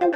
Thank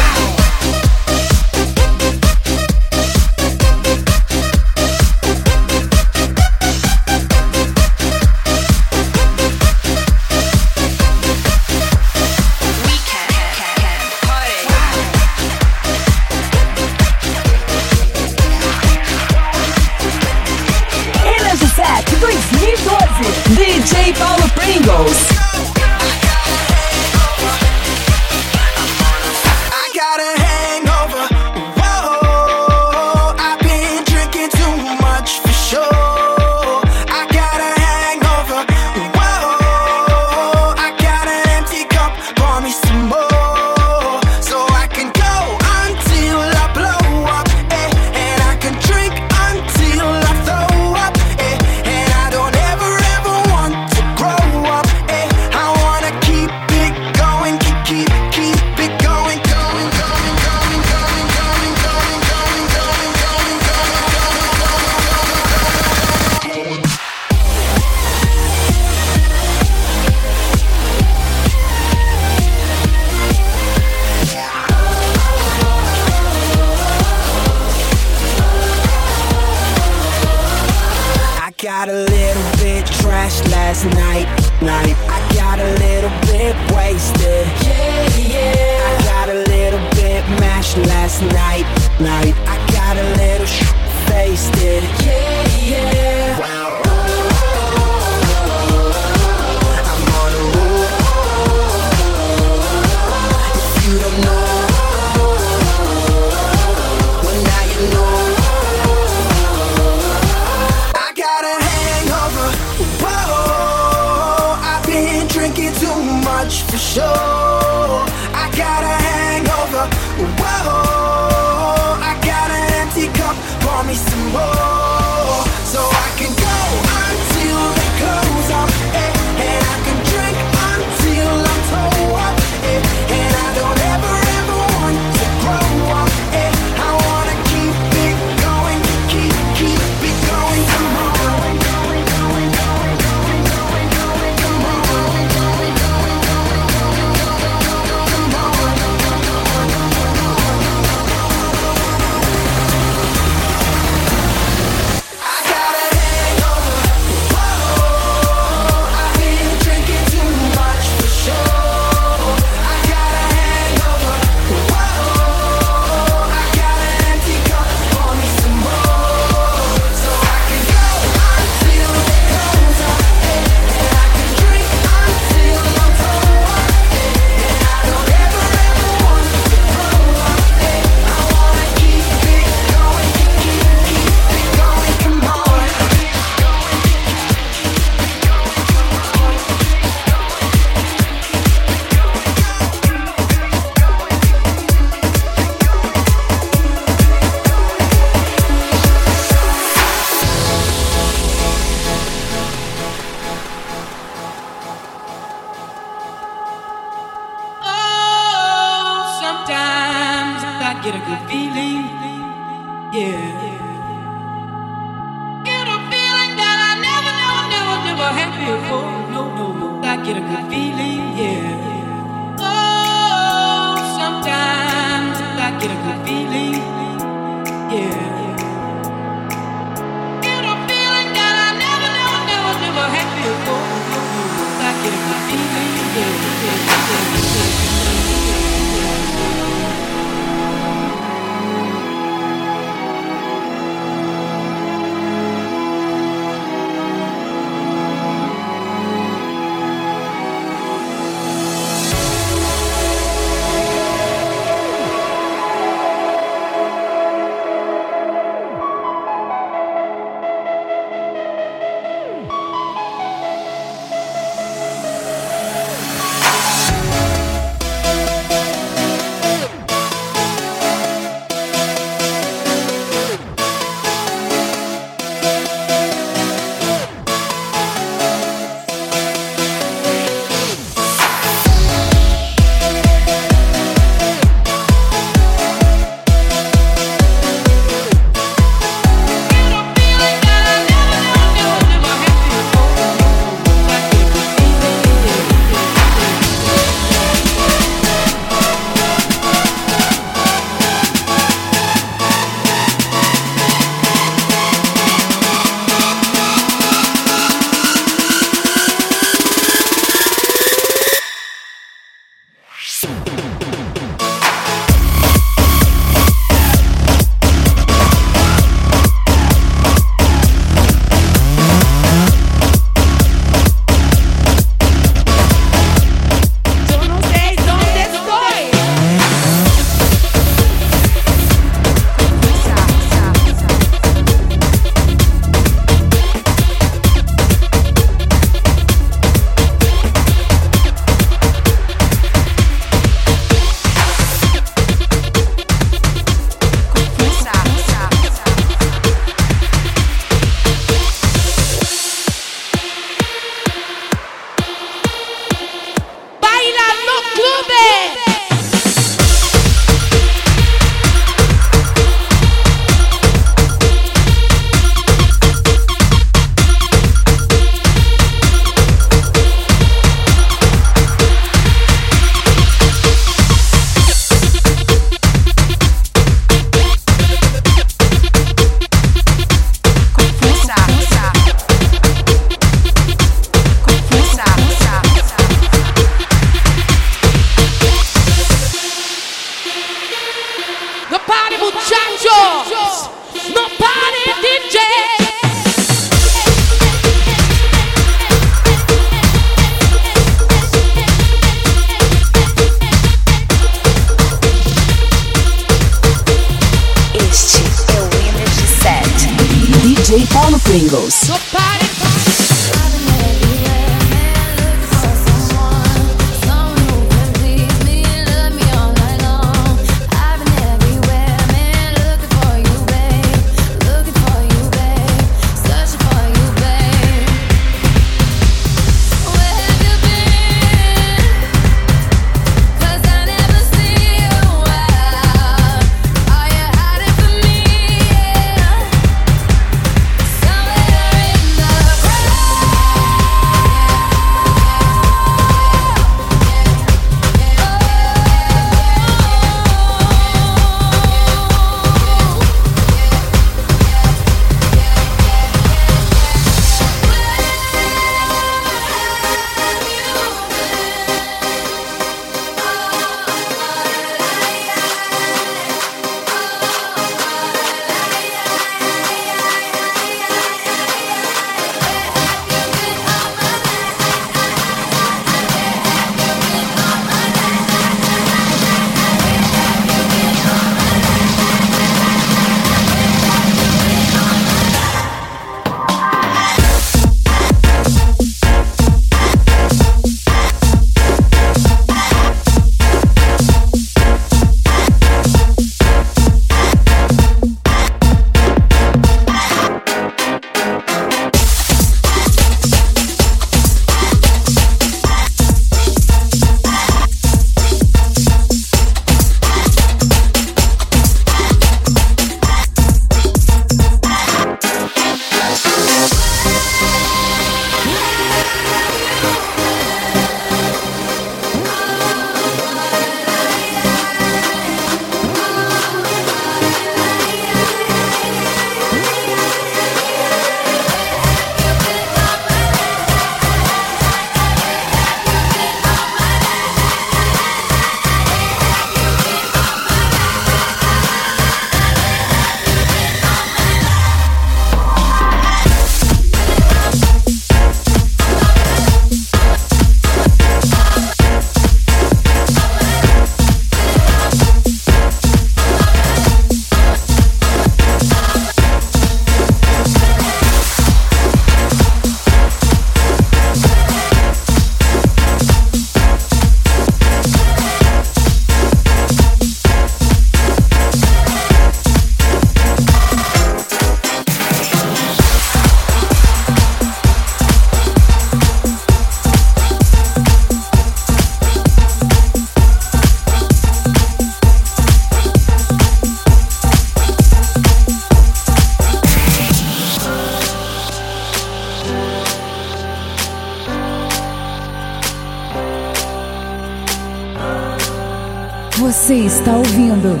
Você está ouvindo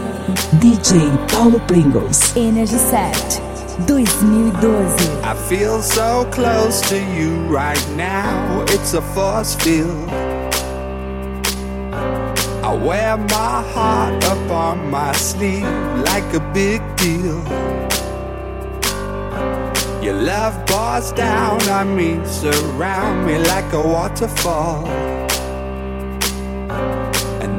DJ Paulo Pringles. Energy Set 2012. I feel so close to you right now. It's a force field. I wear my heart up on my sleeve like a big deal. Your love pours down on me, surround me like a waterfall.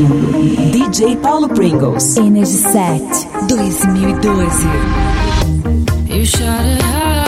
ouvindo DJ Paulo Pringles Energy Set 2012. You shot it high.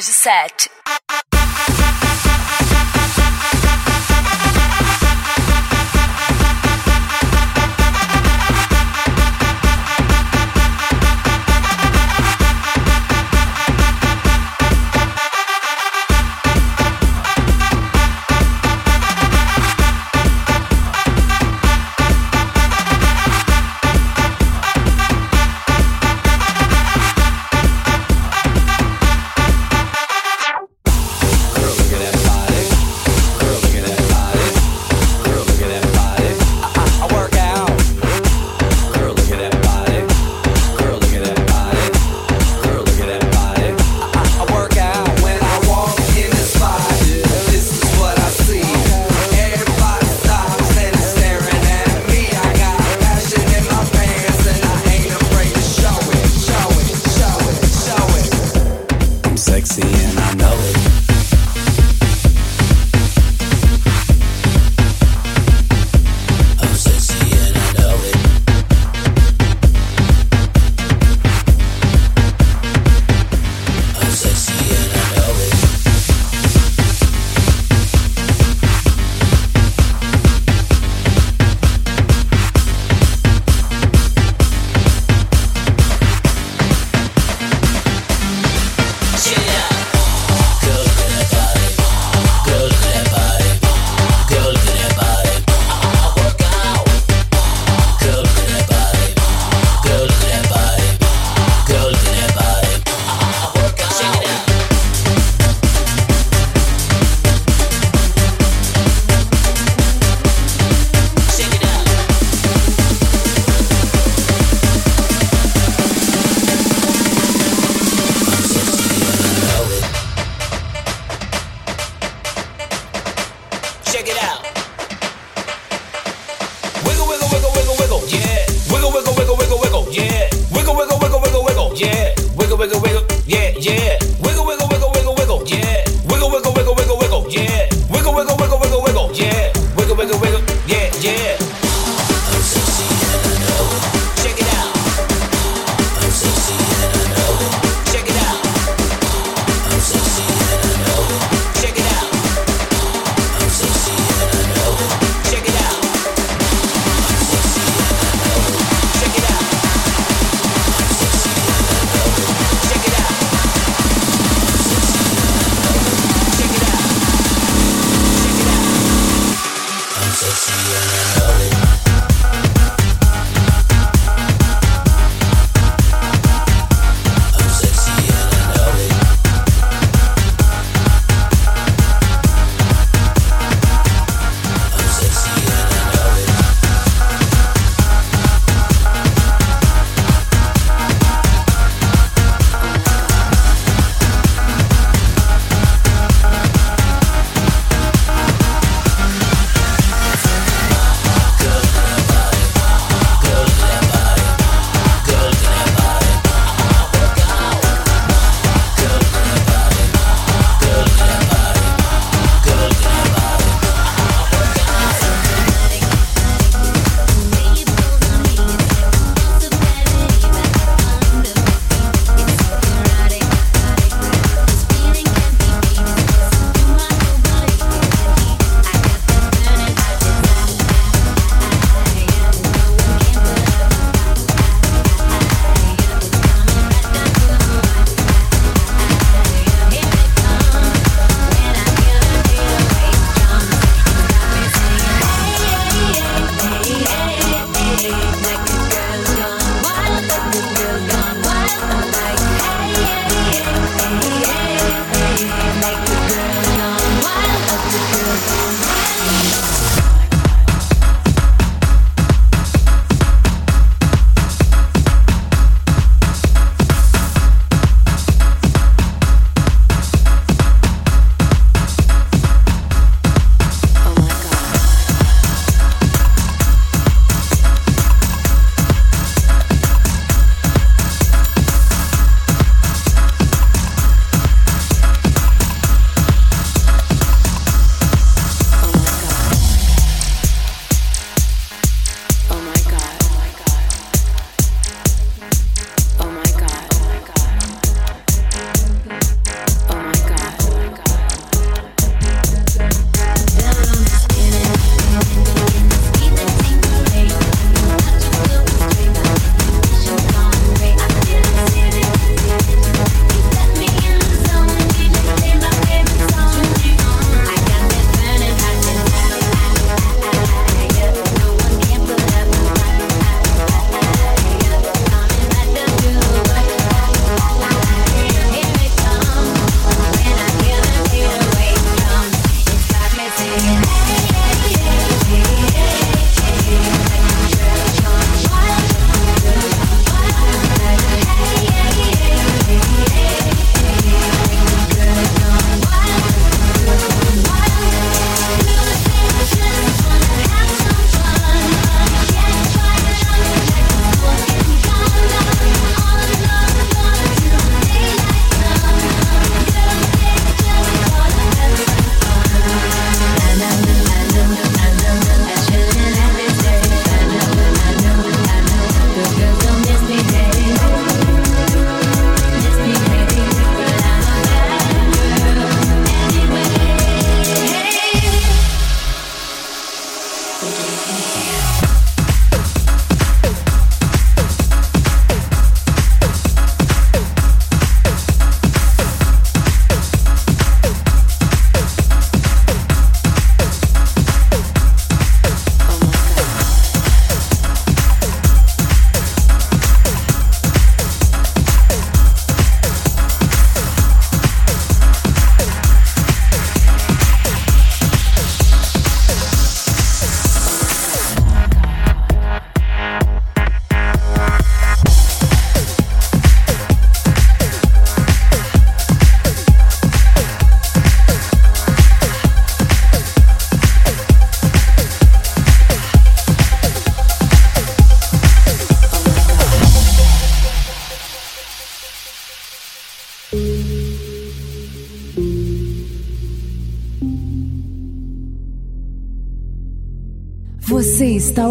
There's a set.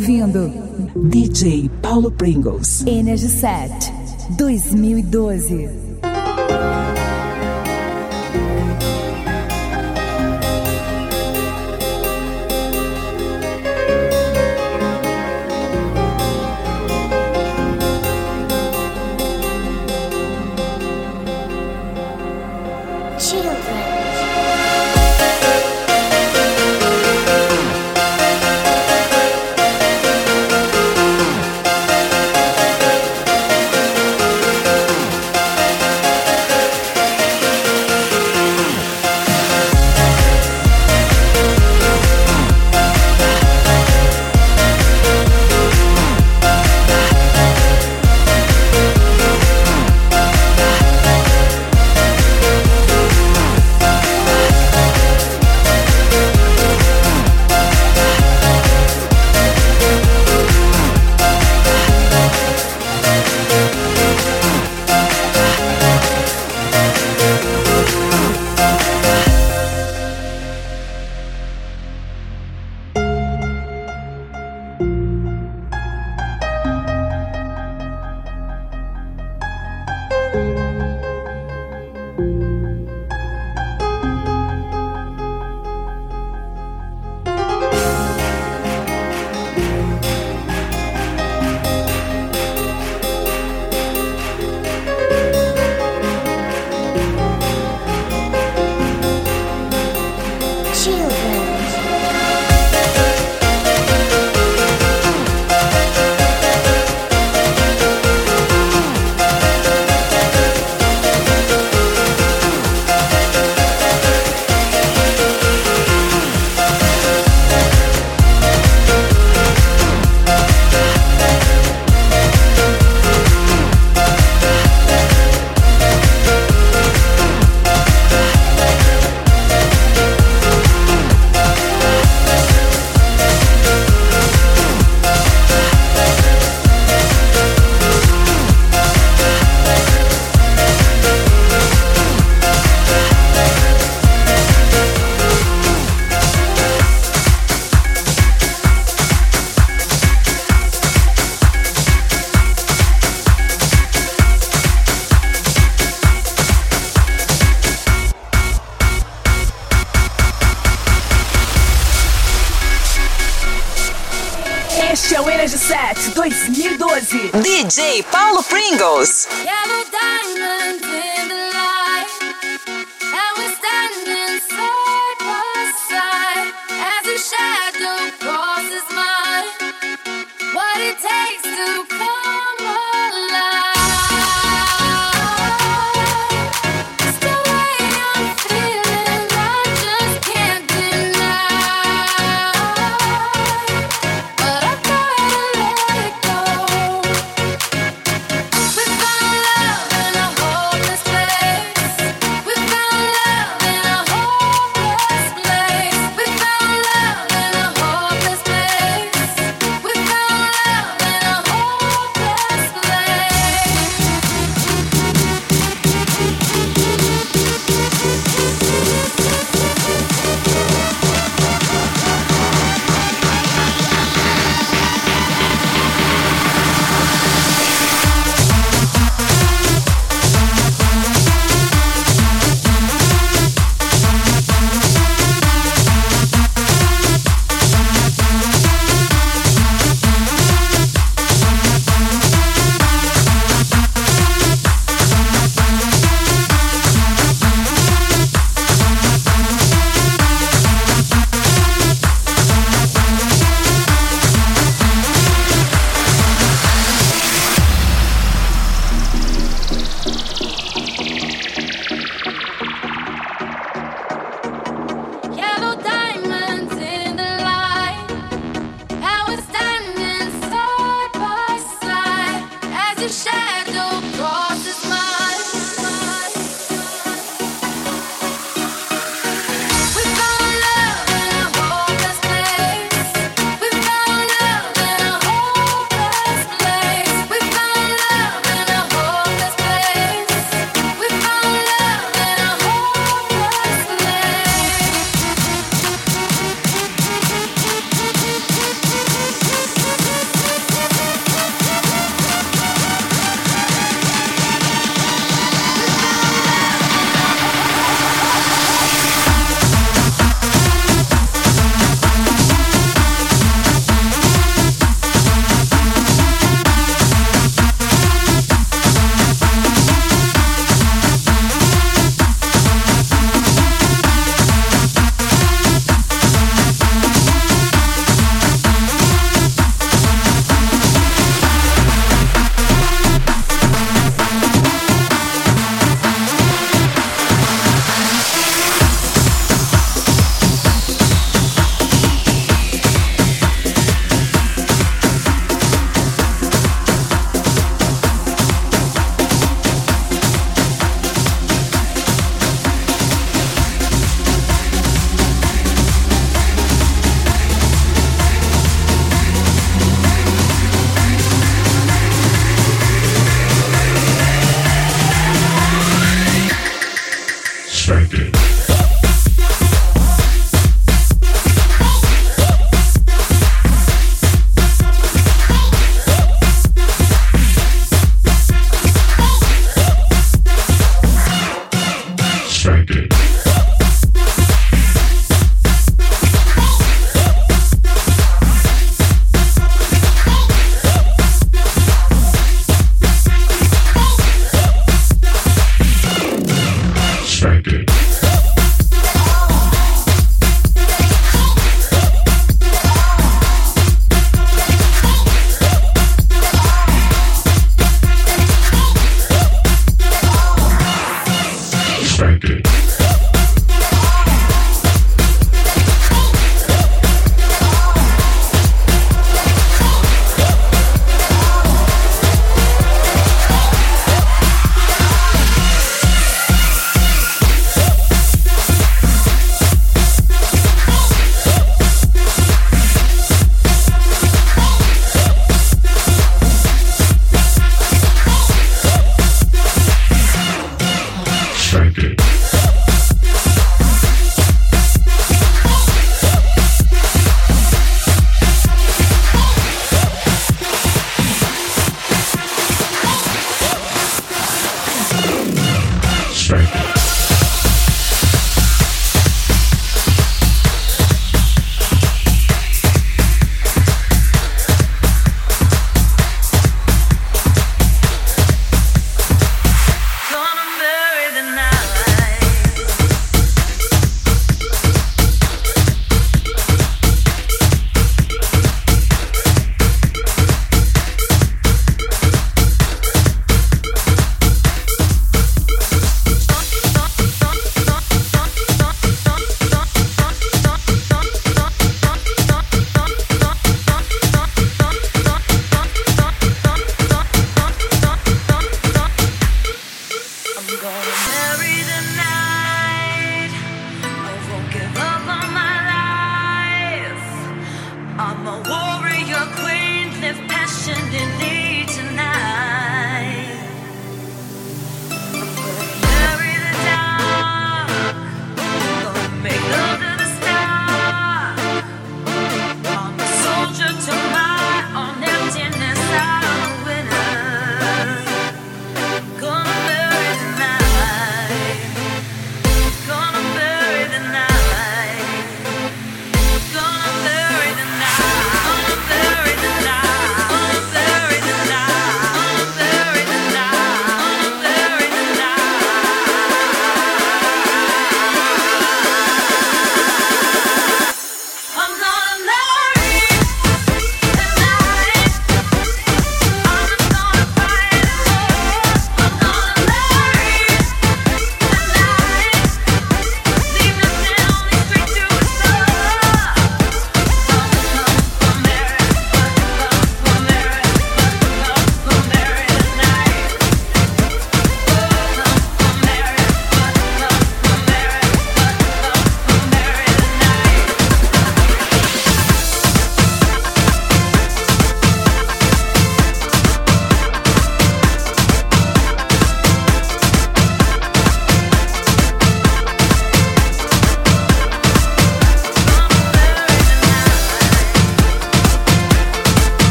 ouvindo DJ Paulo Pringles. Energy Set 2012 Sérgio 7, 2012. DJ Paulo Pringles. Yellow Diamond.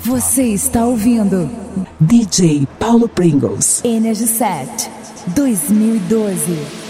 Você está ouvindo DJ Paulo Pringles. Energy Set 2012.